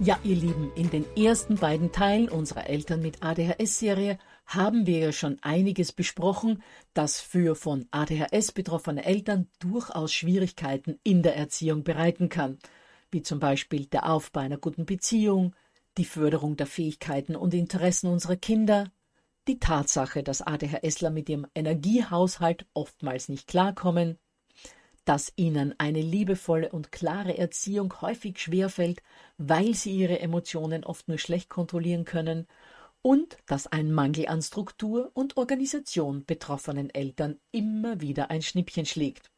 Ja, ihr Lieben, in den ersten beiden Teilen unserer Eltern mit ADHS-Serie haben wir ja schon einiges besprochen, das für von ADHS betroffene Eltern durchaus Schwierigkeiten in der Erziehung bereiten kann, wie zum Beispiel der Aufbau einer guten Beziehung, die Förderung der Fähigkeiten und Interessen unserer Kinder, die Tatsache, dass ADHSler mit ihrem Energiehaushalt oftmals nicht klarkommen, dass ihnen eine liebevolle und klare Erziehung häufig schwerfällt, weil sie ihre Emotionen oft nur schlecht kontrollieren können und dass ein Mangel an Struktur und Organisation betroffenen Eltern immer wieder ein Schnippchen schlägt.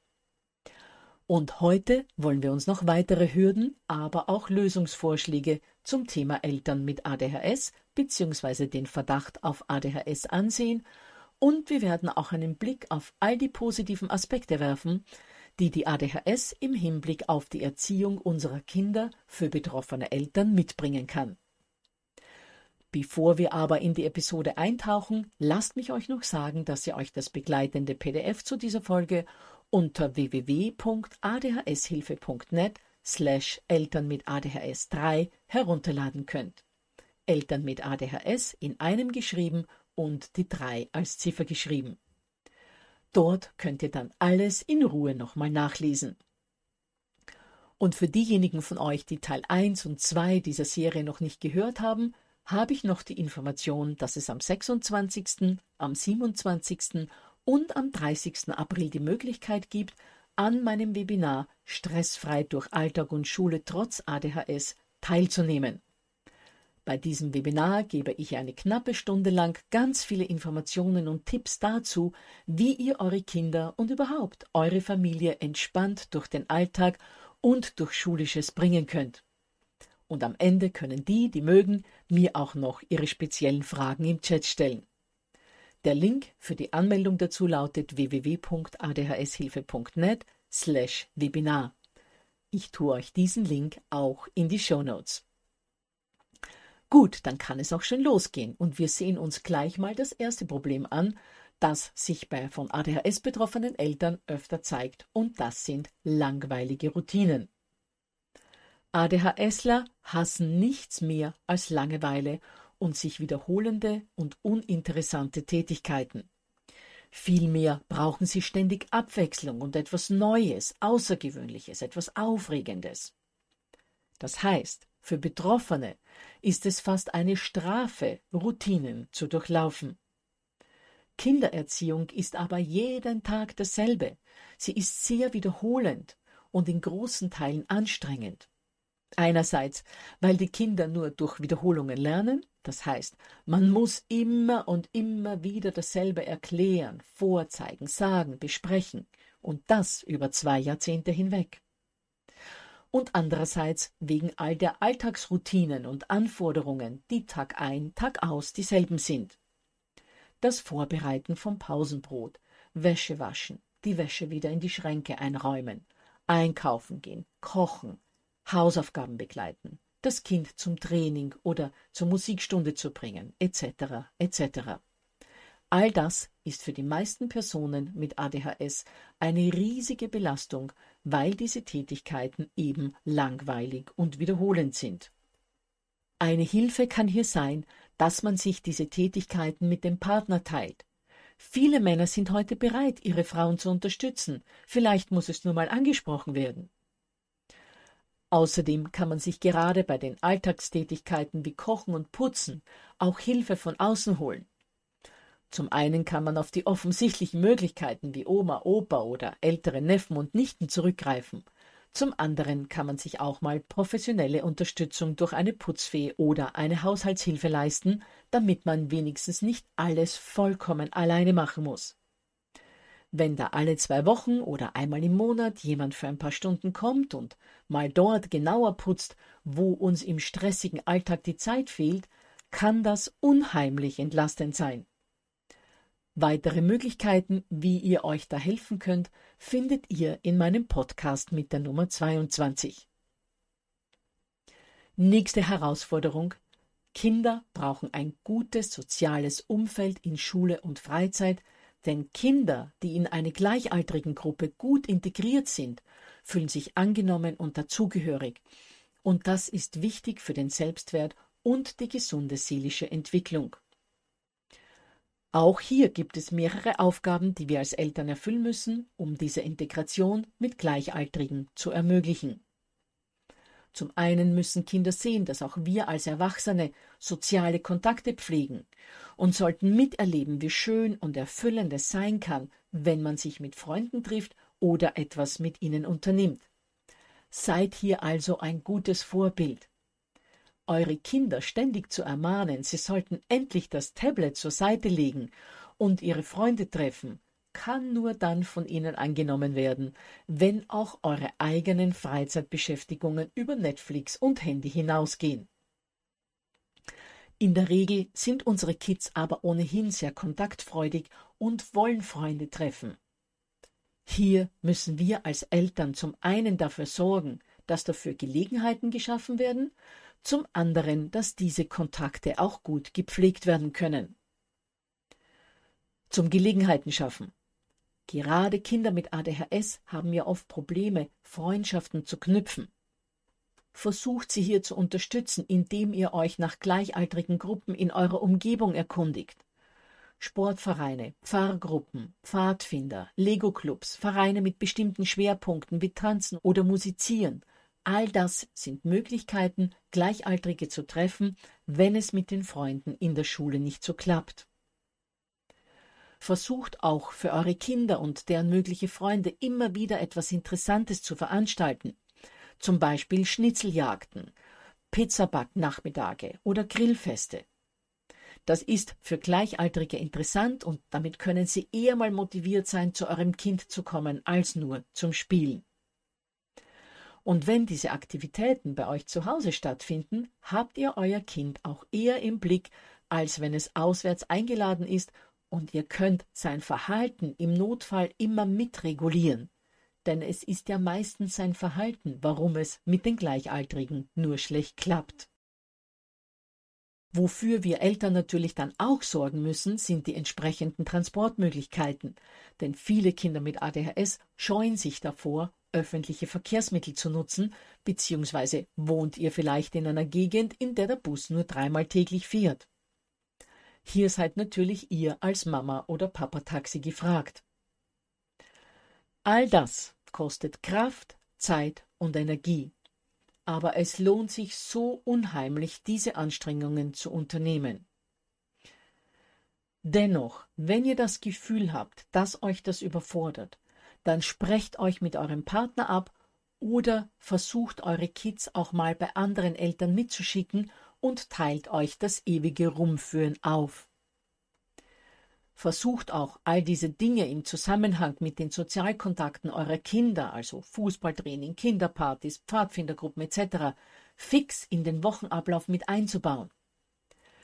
Und heute wollen wir uns noch weitere Hürden, aber auch Lösungsvorschläge zum Thema Eltern mit ADHS bzw. den Verdacht auf ADHS ansehen und wir werden auch einen Blick auf all die positiven Aspekte werfen, die die ADHS im Hinblick auf die Erziehung unserer Kinder für betroffene Eltern mitbringen kann. Bevor wir aber in die Episode eintauchen, lasst mich euch noch sagen, dass ihr euch das begleitende PDF zu dieser Folge unter www.adhshilfe.net slash Eltern mit ADHS 3 herunterladen könnt. Eltern mit ADHS in einem geschrieben und die 3 als Ziffer geschrieben. Dort könnt ihr dann alles in Ruhe nochmal nachlesen. Und für diejenigen von euch, die Teil 1 und 2 dieser Serie noch nicht gehört haben, habe ich noch die Information, dass es am 26., am 27. und am 30. April die Möglichkeit gibt, an meinem Webinar Stressfrei durch Alltag und Schule trotz ADHS teilzunehmen. Bei diesem Webinar gebe ich eine knappe Stunde lang ganz viele Informationen und Tipps dazu, wie ihr eure Kinder und überhaupt eure Familie entspannt durch den Alltag und durch Schulisches bringen könnt. Und am Ende können die, die mögen, mir auch noch ihre speziellen Fragen im Chat stellen. Der Link für die Anmeldung dazu lautet www.adhshilfe.net slash Webinar. Ich tue euch diesen Link auch in die Show Notes. Gut, dann kann es auch schon losgehen und wir sehen uns gleich mal das erste Problem an, das sich bei von ADHS betroffenen Eltern öfter zeigt und das sind langweilige Routinen. ADHSler hassen nichts mehr als Langeweile und sich wiederholende und uninteressante Tätigkeiten. Vielmehr brauchen sie ständig Abwechslung und etwas Neues, Außergewöhnliches, etwas Aufregendes. Das heißt, für Betroffene ist es fast eine Strafe, Routinen zu durchlaufen. Kindererziehung ist aber jeden Tag dasselbe. Sie ist sehr wiederholend und in großen Teilen anstrengend. Einerseits, weil die Kinder nur durch Wiederholungen lernen, Das heißt, man muss immer und immer wieder dasselbe erklären, vorzeigen, sagen, besprechen, und das über zwei Jahrzehnte hinweg. Und andererseits wegen all der Alltagsroutinen und Anforderungen, die Tag ein, Tag aus dieselben sind. Das Vorbereiten vom Pausenbrot, Wäsche waschen, die Wäsche wieder in die Schränke einräumen, einkaufen gehen, kochen, Hausaufgaben begleiten, das Kind zum Training oder zur Musikstunde zu bringen, etc. etc. All das ist für die meisten Personen mit ADHS eine riesige Belastung, weil diese Tätigkeiten eben langweilig und wiederholend sind. Eine Hilfe kann hier sein, dass man sich diese Tätigkeiten mit dem Partner teilt. Viele Männer sind heute bereit, ihre Frauen zu unterstützen. Vielleicht muss es nur mal angesprochen werden. Außerdem kann man sich gerade bei den Alltagstätigkeiten wie Kochen und Putzen auch Hilfe von außen holen. Zum einen kann man auf die offensichtlichen Möglichkeiten wie Oma, Opa oder ältere Neffen und Nichten zurückgreifen. Zum anderen kann man sich auch mal professionelle Unterstützung durch eine Putzfee oder eine Haushaltshilfe leisten, damit man wenigstens nicht alles vollkommen alleine machen muss. Wenn da alle zwei Wochen oder einmal im Monat jemand für ein paar Stunden kommt und mal dort genauer putzt, wo uns im stressigen Alltag die Zeit fehlt, kann das unheimlich entlastend sein. Weitere Möglichkeiten, wie ihr euch da helfen könnt, findet ihr in meinem Podcast mit der Nummer 22. Nächste Herausforderung. Kinder brauchen ein gutes soziales Umfeld in Schule und Freizeit, denn Kinder, die in eine gleichaltrigen Gruppe gut integriert sind, fühlen sich angenommen und dazugehörig. Und das ist wichtig für den Selbstwert und die gesunde seelische Entwicklung. Auch hier gibt es mehrere Aufgaben, die wir als Eltern erfüllen müssen, um diese Integration mit Gleichaltrigen zu ermöglichen. Zum einen müssen Kinder sehen, dass auch wir als Erwachsene soziale Kontakte pflegen und sollten miterleben, wie schön und erfüllend es sein kann, wenn man sich mit Freunden trifft oder etwas mit ihnen unternimmt. Seid hier also ein gutes Vorbild. Eure Kinder ständig zu ermahnen, sie sollten endlich das Tablet zur Seite legen und ihre Freunde treffen, kann nur dann von ihnen angenommen werden, wenn auch eure eigenen Freizeitbeschäftigungen über Netflix und Handy hinausgehen. In der Regel sind unsere Kids aber ohnehin sehr kontaktfreudig und wollen Freunde treffen. Hier müssen wir als Eltern zum einen dafür sorgen, dass dafür Gelegenheiten geschaffen werden, zum anderen, dass diese Kontakte auch gut gepflegt werden können. Zum Gelegenheiten schaffen. Gerade Kinder mit ADHS haben ja oft Probleme, Freundschaften zu knüpfen. Versucht sie hier zu unterstützen, indem ihr euch nach gleichaltrigen Gruppen in eurer Umgebung erkundigt. Sportvereine, Pfarrgruppen, Pfadfinder, Lego-Clubs, Vereine mit bestimmten Schwerpunkten wie Tanzen oder Musizieren. All das sind Möglichkeiten, Gleichaltrige zu treffen, wenn es mit den Freunden in der Schule nicht so klappt. Versucht auch für eure Kinder und deren mögliche Freunde immer wieder etwas Interessantes zu veranstalten. Zum Beispiel Schnitzeljagden, Pizzaback-Nachmittage oder Grillfeste. Das ist für Gleichaltrige interessant und damit können sie eher mal motiviert sein, zu eurem Kind zu kommen, als nur zum Spielen. Und wenn diese Aktivitäten bei euch zu Hause stattfinden, habt ihr euer Kind auch eher im Blick, als wenn es auswärts eingeladen ist und ihr könnt sein Verhalten im Notfall immer mitregulieren. Denn es ist ja meistens sein Verhalten, warum es mit den Gleichaltrigen nur schlecht klappt. Wofür wir Eltern natürlich dann auch sorgen müssen, sind die entsprechenden Transportmöglichkeiten. Denn viele Kinder mit ADHS scheuen sich davor, öffentliche Verkehrsmittel zu nutzen, beziehungsweise wohnt ihr vielleicht in einer Gegend, in der der Bus nur dreimal täglich fährt. Hier seid natürlich ihr als Mama oder Papa Taxi gefragt. All das kostet Kraft, Zeit und Energie. Aber es lohnt sich so unheimlich, diese Anstrengungen zu unternehmen. Dennoch, wenn ihr das Gefühl habt, dass euch das überfordert, dann sprecht euch mit eurem Partner ab oder versucht eure Kids auch mal bei anderen Eltern mitzuschicken und teilt euch das ewige Rumführen auf. Versucht auch all diese Dinge im Zusammenhang mit den Sozialkontakten eurer Kinder, also Fußballtraining, Kinderpartys, Pfadfindergruppen etc., fix in den Wochenablauf mit einzubauen.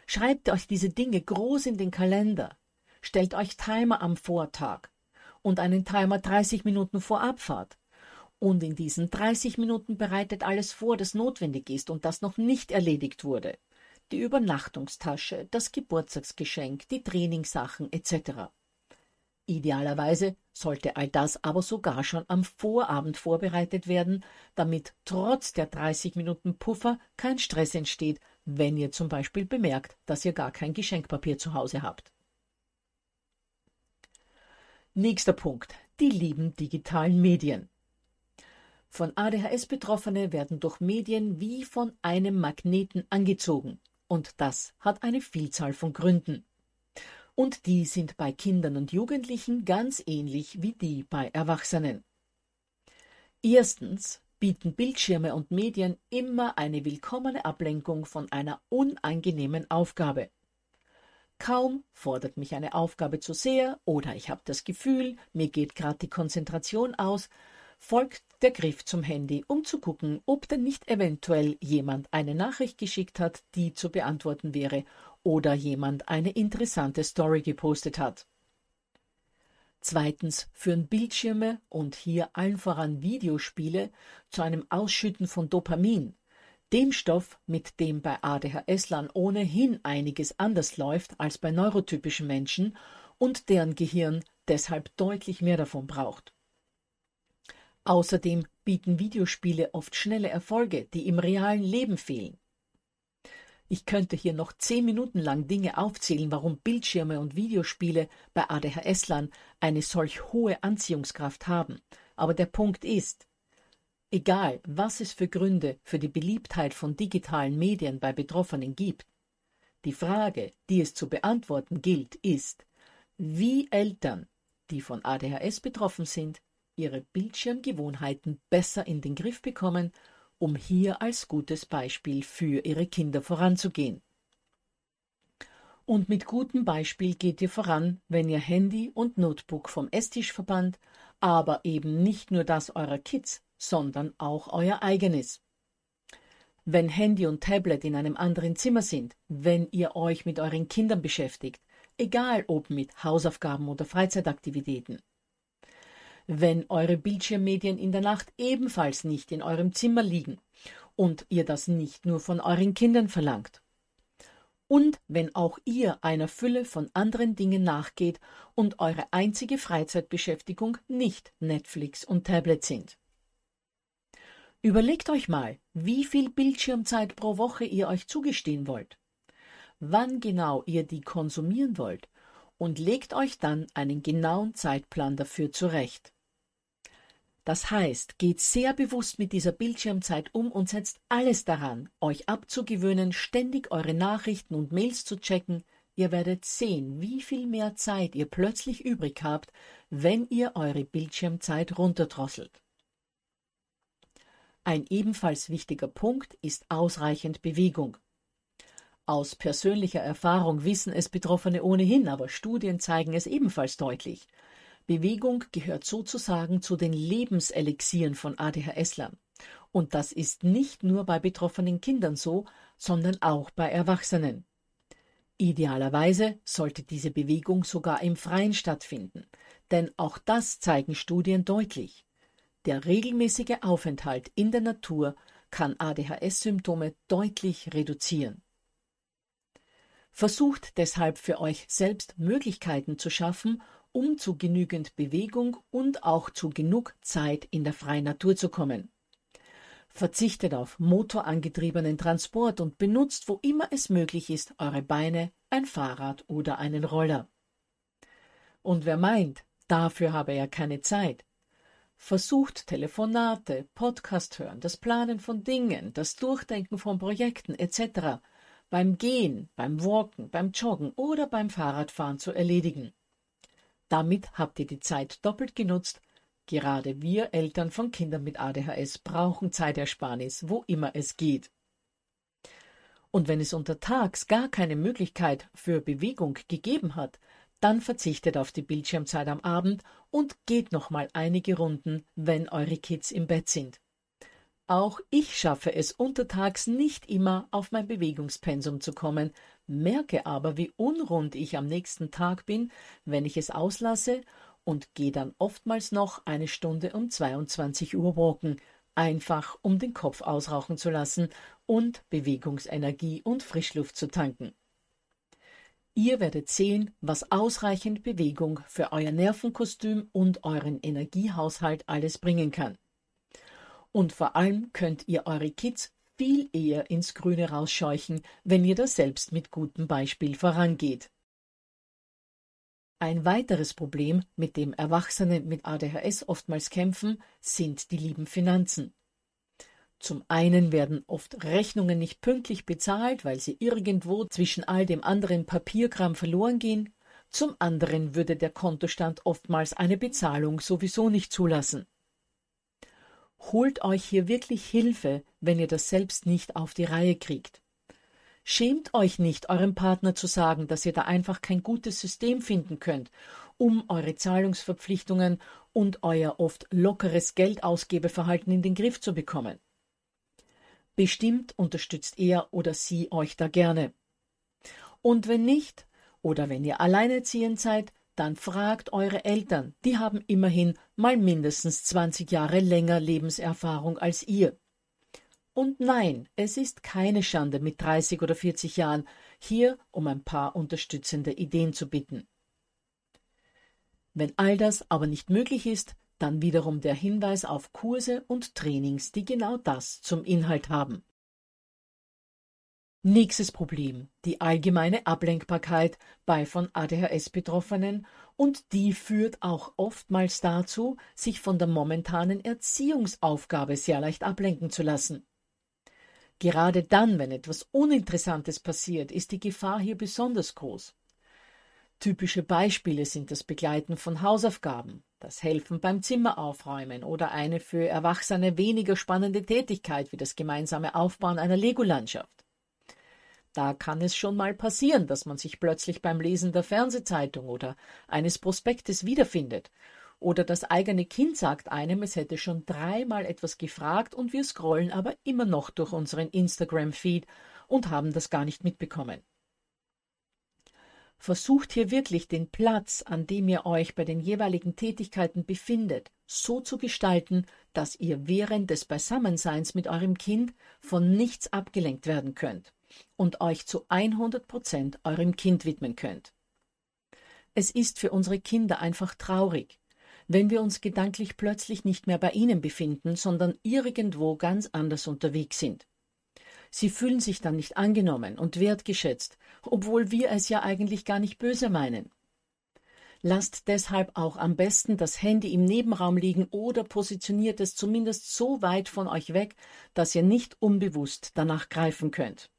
Schreibt euch diese Dinge groß in den Kalender. Stellt euch Timer am Vortag und einen Timer 30 Minuten vor Abfahrt. Und in diesen 30 Minuten bereitet alles vor, das notwendig ist und das noch nicht erledigt wurde. Die Übernachtungstasche, das Geburtstagsgeschenk, die Trainingssachen etc. Idealerweise sollte all das aber sogar schon am Vorabend vorbereitet werden, damit trotz der 30 Minuten Puffer kein Stress entsteht, wenn ihr zum Beispiel bemerkt, dass ihr gar kein Geschenkpapier zu Hause habt. Nächster Punkt. Die lieben digitalen Medien. Von ADHS-Betroffene werden durch Medien wie von einem Magneten angezogen. Und das hat eine Vielzahl von Gründen. Und die sind bei Kindern und Jugendlichen ganz ähnlich wie die bei Erwachsenen. Erstens bieten Bildschirme und Medien immer eine willkommene Ablenkung von einer unangenehmen Aufgabe. Kaum fordert mich eine Aufgabe zu sehr oder ich habe das Gefühl, mir geht gerade die Konzentration aus, folgt der Griff zum Handy, um zu gucken, ob denn nicht eventuell jemand eine Nachricht geschickt hat, die zu beantworten wäre, oder jemand eine interessante Story gepostet hat. Zweitens führen Bildschirme und hier allen voran Videospiele zu einem Ausschütten von Dopamin, dem Stoff, mit dem bei ADHS-Lern ohnehin einiges anders läuft als bei neurotypischen Menschen und deren Gehirn deshalb deutlich mehr davon braucht. Außerdem bieten Videospiele oft schnelle Erfolge, die im realen Leben fehlen. Ich könnte hier noch zehn Minuten lang Dinge aufzählen, warum Bildschirme und Videospiele bei ADHS-Lern eine solch hohe Anziehungskraft haben. Aber der Punkt ist, egal was es für Gründe für die Beliebtheit von digitalen Medien bei Betroffenen gibt, die Frage, die es zu beantworten gilt, ist, wie Eltern, die von ADHS betroffen sind, ihre Bildschirmgewohnheiten besser in den Griff bekommen, um hier als gutes Beispiel für ihre Kinder voranzugehen. Und mit gutem Beispiel geht ihr voran, wenn ihr Handy und Notebook vom Esstisch verbannt, aber eben nicht nur das eurer Kids, sondern auch euer eigenes. Wenn Handy und Tablet in einem anderen Zimmer sind, wenn ihr euch mit euren Kindern beschäftigt, egal ob mit Hausaufgaben oder Freizeitaktivitäten, wenn eure Bildschirmmedien in der Nacht ebenfalls nicht in eurem Zimmer liegen und ihr das nicht nur von euren Kindern verlangt. Und wenn auch ihr einer Fülle von anderen Dingen nachgeht und eure einzige Freizeitbeschäftigung nicht Netflix und Tablet sind. Überlegt euch mal, wie viel Bildschirmzeit pro Woche ihr euch zugestehen wollt, wann genau ihr die konsumieren wollt und legt euch dann einen genauen Zeitplan dafür zurecht. Das heißt, geht sehr bewusst mit dieser Bildschirmzeit um und setzt alles daran, euch abzugewöhnen, ständig eure Nachrichten und Mails zu checken. Ihr werdet sehen, wie viel mehr Zeit ihr plötzlich übrig habt, wenn ihr eure Bildschirmzeit runterdrosselt. Ein ebenfalls wichtiger Punkt ist ausreichend Bewegung. Aus persönlicher Erfahrung wissen es Betroffene ohnehin, aber Studien zeigen es ebenfalls deutlich. Bewegung gehört sozusagen zu den Lebenselixieren von ADHS-Lern. Und das ist nicht nur bei betroffenen Kindern so, sondern auch bei Erwachsenen. Idealerweise sollte diese Bewegung sogar im Freien stattfinden, denn auch das zeigen Studien deutlich. Der regelmäßige Aufenthalt in der Natur kann ADHS-Symptome deutlich reduzieren. Versucht deshalb für euch selbst Möglichkeiten zu schaffen, um zu genügend Bewegung und auch zu genug Zeit in der freien Natur zu kommen. Verzichtet auf motorangetriebenen Transport und benutzt, wo immer es möglich ist, eure Beine, ein Fahrrad oder einen Roller. Und wer meint, dafür habe er keine Zeit, versucht Telefonate, Podcast hören, das Planen von Dingen, das Durchdenken von Projekten etc. beim Gehen, beim Walken, beim Joggen oder beim Fahrradfahren zu erledigen. Damit habt ihr die Zeit doppelt genutzt. Gerade wir Eltern von Kindern mit ADHS brauchen Zeitersparnis, wo immer es geht. Und wenn es untertags gar keine Möglichkeit für Bewegung gegeben hat, dann verzichtet auf die Bildschirmzeit am Abend und geht noch mal einige Runden, wenn eure Kids im Bett sind. Auch ich schaffe es untertags nicht immer auf mein Bewegungspensum zu kommen, merke aber, wie unrund ich am nächsten Tag bin, wenn ich es auslasse und gehe dann oftmals noch eine Stunde um 22 Uhr walken, einfach um den Kopf ausrauchen zu lassen und Bewegungsenergie und Frischluft zu tanken. Ihr werdet sehen, was ausreichend Bewegung für euer Nervenkostüm und euren Energiehaushalt alles bringen kann. Und vor allem könnt ihr eure Kids viel eher ins Grüne rausscheuchen, wenn ihr das selbst mit gutem Beispiel vorangeht. Ein weiteres Problem, mit dem Erwachsene mit ADHS oftmals kämpfen, sind die lieben Finanzen. Zum einen werden oft Rechnungen nicht pünktlich bezahlt, weil sie irgendwo zwischen all dem anderen Papierkram verloren gehen, zum anderen würde der Kontostand oftmals eine Bezahlung sowieso nicht zulassen. Holt euch hier wirklich Hilfe, wenn ihr das selbst nicht auf die Reihe kriegt. Schämt euch nicht, eurem Partner zu sagen, dass ihr da einfach kein gutes System finden könnt, um eure Zahlungsverpflichtungen und euer oft lockeres Geldausgebeverhalten in den Griff zu bekommen. Bestimmt unterstützt er oder sie euch da gerne. Und wenn nicht, oder wenn ihr alleinerziehend seid, dann fragt eure Eltern, die haben immerhin mal mindestens 20 Jahre länger Lebenserfahrung als ihr. Und nein, es ist keine Schande, mit 30 oder 40 Jahren hier um ein paar unterstützende Ideen zu bitten. Wenn all das aber nicht möglich ist, dann wiederum der Hinweis auf Kurse und Trainings, die genau das zum Inhalt haben. Nächstes Problem, die allgemeine Ablenkbarkeit bei von ADHS Betroffenen und die führt auch oftmals dazu, sich von der momentanen Erziehungsaufgabe sehr leicht ablenken zu lassen. Gerade dann, wenn etwas Uninteressantes passiert, ist die Gefahr hier besonders groß. Typische Beispiele sind das Begleiten von Hausaufgaben, das Helfen beim Zimmeraufräumen oder eine für Erwachsene weniger spannende Tätigkeit wie das gemeinsame Aufbauen einer Lego-Landschaft. Da kann es schon mal passieren, dass man sich plötzlich beim Lesen der Fernsehzeitung oder eines Prospektes wiederfindet. Oder das eigene Kind sagt einem, es hätte schon dreimal etwas gefragt und wir scrollen aber immer noch durch unseren Instagram-Feed und haben das gar nicht mitbekommen. Versucht hier wirklich den Platz, an dem ihr euch bei den jeweiligen Tätigkeiten befindet, so zu gestalten, dass ihr während des Beisammenseins mit eurem Kind von nichts abgelenkt werden könnt und euch zu 100 Prozent eurem Kind widmen könnt. Es ist für unsere Kinder einfach traurig, wenn wir uns gedanklich plötzlich nicht mehr bei ihnen befinden, sondern irgendwo ganz anders unterwegs sind. Sie fühlen sich dann nicht angenommen und wertgeschätzt, obwohl wir es ja eigentlich gar nicht böse meinen. Lasst deshalb auch am besten das Handy im Nebenraum liegen oder positioniert es zumindest so weit von euch weg, dass ihr nicht unbewusst danach greifen könnt.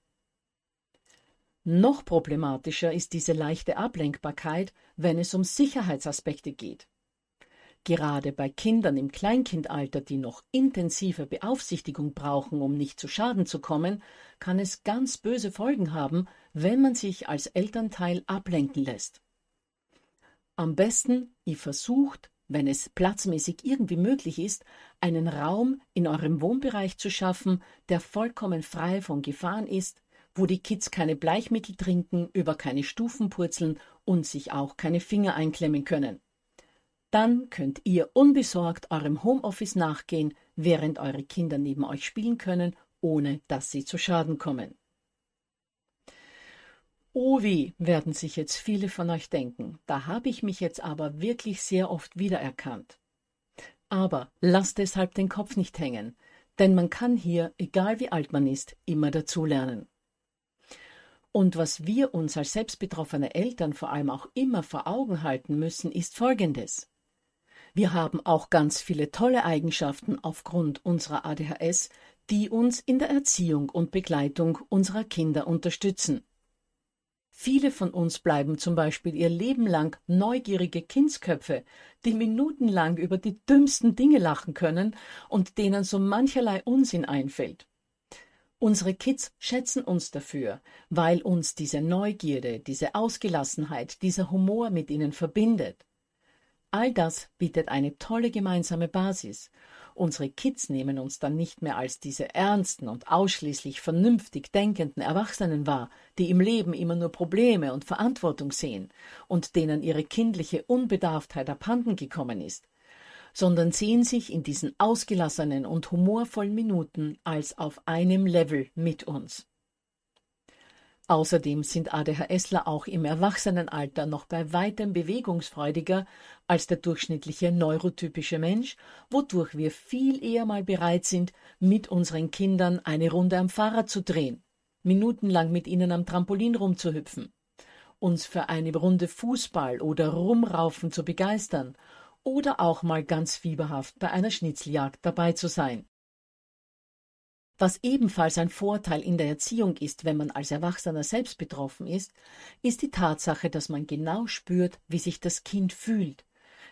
Noch problematischer ist diese leichte Ablenkbarkeit, wenn es um Sicherheitsaspekte geht. Gerade bei Kindern im Kleinkindalter, die noch intensive Beaufsichtigung brauchen, um nicht zu Schaden zu kommen, kann es ganz böse Folgen haben, wenn man sich als Elternteil ablenken lässt. Am besten, ihr versucht, wenn es platzmäßig irgendwie möglich ist, einen Raum in eurem Wohnbereich zu schaffen, der vollkommen frei von Gefahren ist, wo die Kids keine Bleichmittel trinken, über keine Stufen purzeln und sich auch keine Finger einklemmen können. Dann könnt ihr unbesorgt eurem Homeoffice nachgehen, während eure Kinder neben euch spielen können, ohne dass sie zu Schaden kommen. Oh wie, werden sich jetzt viele von euch denken, da habe ich mich jetzt aber wirklich sehr oft wiedererkannt. Aber lasst deshalb den Kopf nicht hängen, denn man kann hier, egal wie alt man ist, immer dazulernen. Und was wir uns als selbstbetroffene Eltern vor allem auch immer vor Augen halten müssen, ist Folgendes. Wir haben auch ganz viele tolle Eigenschaften aufgrund unserer ADHS, die uns in der Erziehung und Begleitung unserer Kinder unterstützen. Viele von uns bleiben zum Beispiel ihr Leben lang neugierige Kindsköpfe, die minutenlang über die dümmsten Dinge lachen können und denen so mancherlei Unsinn einfällt. Unsere Kids schätzen uns dafür, weil uns diese Neugierde, diese Ausgelassenheit, dieser Humor mit ihnen verbindet. All das bietet eine tolle gemeinsame Basis. Unsere Kids nehmen uns dann nicht mehr als diese ernsten und ausschließlich vernünftig denkenden Erwachsenen wahr, die im Leben immer nur Probleme und Verantwortung sehen und denen ihre kindliche Unbedarftheit abhanden gekommen ist, sondern sehen sich in diesen ausgelassenen und humorvollen Minuten als auf einem Level mit uns. Außerdem sind ADHSler auch im Erwachsenenalter noch bei weitem bewegungsfreudiger als der durchschnittliche neurotypische Mensch, wodurch wir viel eher mal bereit sind, mit unseren Kindern eine Runde am Fahrrad zu drehen, minutenlang mit ihnen am Trampolin rumzuhüpfen, uns für eine Runde Fußball oder Rumraufen zu begeistern oder auch mal ganz fieberhaft bei einer Schnitzeljagd dabei zu sein. Was ebenfalls ein Vorteil in der Erziehung ist, wenn man als Erwachsener selbst betroffen ist, ist die Tatsache, dass man genau spürt, wie sich das Kind fühlt,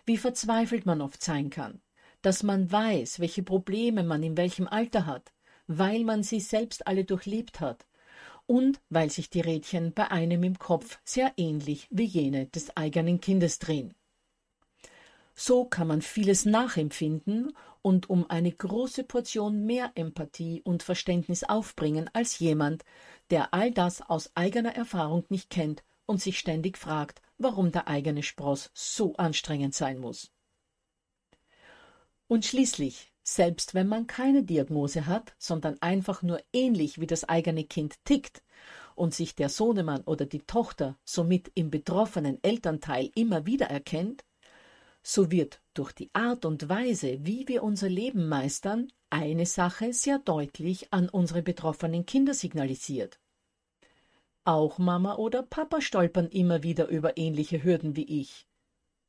wie verzweifelt man oft sein kann, dass man weiß, welche Probleme man in welchem Alter hat, weil man sie selbst alle durchlebt hat und weil sich die Rädchen bei einem im Kopf sehr ähnlich wie jene des eigenen Kindes drehen. So kann man vieles nachempfinden und um eine große Portion mehr Empathie und Verständnis aufbringen als jemand, der all das aus eigener Erfahrung nicht kennt und sich ständig fragt, warum der eigene Spross so anstrengend sein muss. Und schließlich, selbst wenn man keine Diagnose hat, sondern einfach nur ähnlich wie das eigene Kind tickt und sich der Sohnemann oder die Tochter somit im betroffenen Elternteil immer wieder erkennt, so wird durch die Art und Weise, wie wir unser Leben meistern, eine Sache sehr deutlich an unsere betroffenen Kinder signalisiert. Auch Mama oder Papa stolpern immer wieder über ähnliche Hürden wie ich.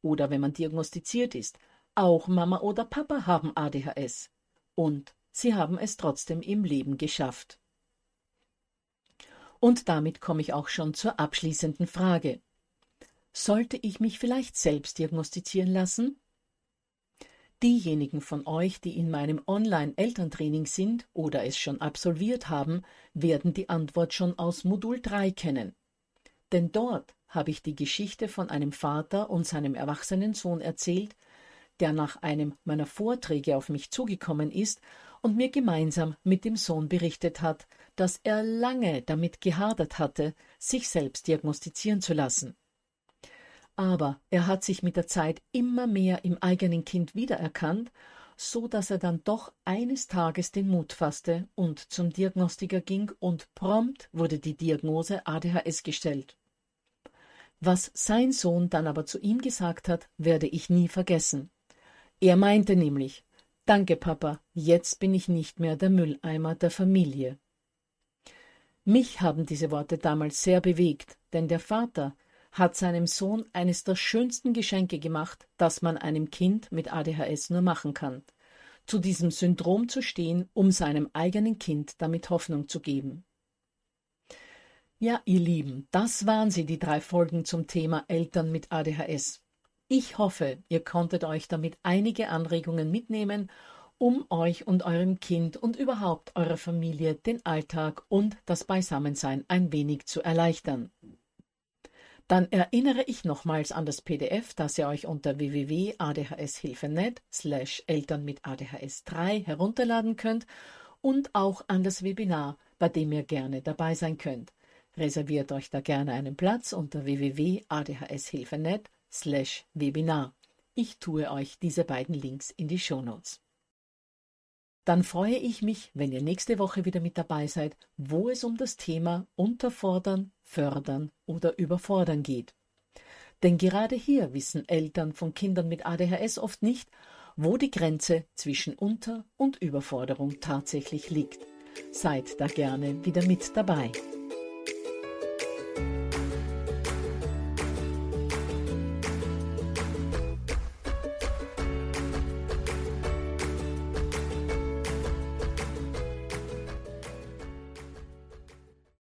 Oder wenn man diagnostiziert ist, auch Mama oder Papa haben ADHS. Und sie haben es trotzdem im Leben geschafft. Und damit komme ich auch schon zur abschließenden Frage. Sollte ich mich vielleicht selbst diagnostizieren lassen? Diejenigen von euch, die in meinem Online-Elterntraining sind oder es schon absolviert haben, werden die Antwort schon aus Modul 3 kennen. Denn dort habe ich die Geschichte von einem Vater und seinem erwachsenen Sohn erzählt, der nach einem meiner Vorträge auf mich zugekommen ist und mir gemeinsam mit dem Sohn berichtet hat, dass er lange damit gehadert hatte, sich selbst diagnostizieren zu lassen. Aber er hat sich mit der Zeit immer mehr im eigenen Kind wiedererkannt, so dass er dann doch eines Tages den Mut fasste und zum Diagnostiker ging und prompt wurde die Diagnose ADHS gestellt. Was sein Sohn dann aber zu ihm gesagt hat, werde ich nie vergessen. Er meinte nämlich, Danke, Papa, jetzt bin ich nicht mehr der Mülleimer der Familie. Mich haben diese Worte damals sehr bewegt, denn der Vater, hat seinem Sohn eines der schönsten Geschenke gemacht, das man einem Kind mit ADHS nur machen kann. Zu diesem Syndrom zu stehen, um seinem eigenen Kind damit Hoffnung zu geben. Ja, ihr Lieben, das waren sie, die drei Folgen zum Thema Eltern mit ADHS. Ich hoffe, ihr konntet euch damit einige Anregungen mitnehmen, um euch und eurem Kind und überhaupt eurer Familie den Alltag und das Beisammensein ein wenig zu erleichtern. Dann erinnere ich nochmals an das PDF, das ihr euch unter www.adhshilfe.net slash Eltern mit ADHS 3 herunterladen könnt und auch an das Webinar, bei dem ihr gerne dabei sein könnt. Reserviert euch da gerne einen Platz unter www.adhshilfe.net slash Webinar. Ich tue euch diese beiden Links in die Shownotes. Dann freue ich mich, wenn ihr nächste Woche wieder mit dabei seid, wo es um das Thema Unterfordern, Fördern oder Überfordern geht. Denn gerade hier wissen Eltern von Kindern mit ADHS oft nicht, wo die Grenze zwischen Unter- und Überforderung tatsächlich liegt. Seid da gerne wieder mit dabei.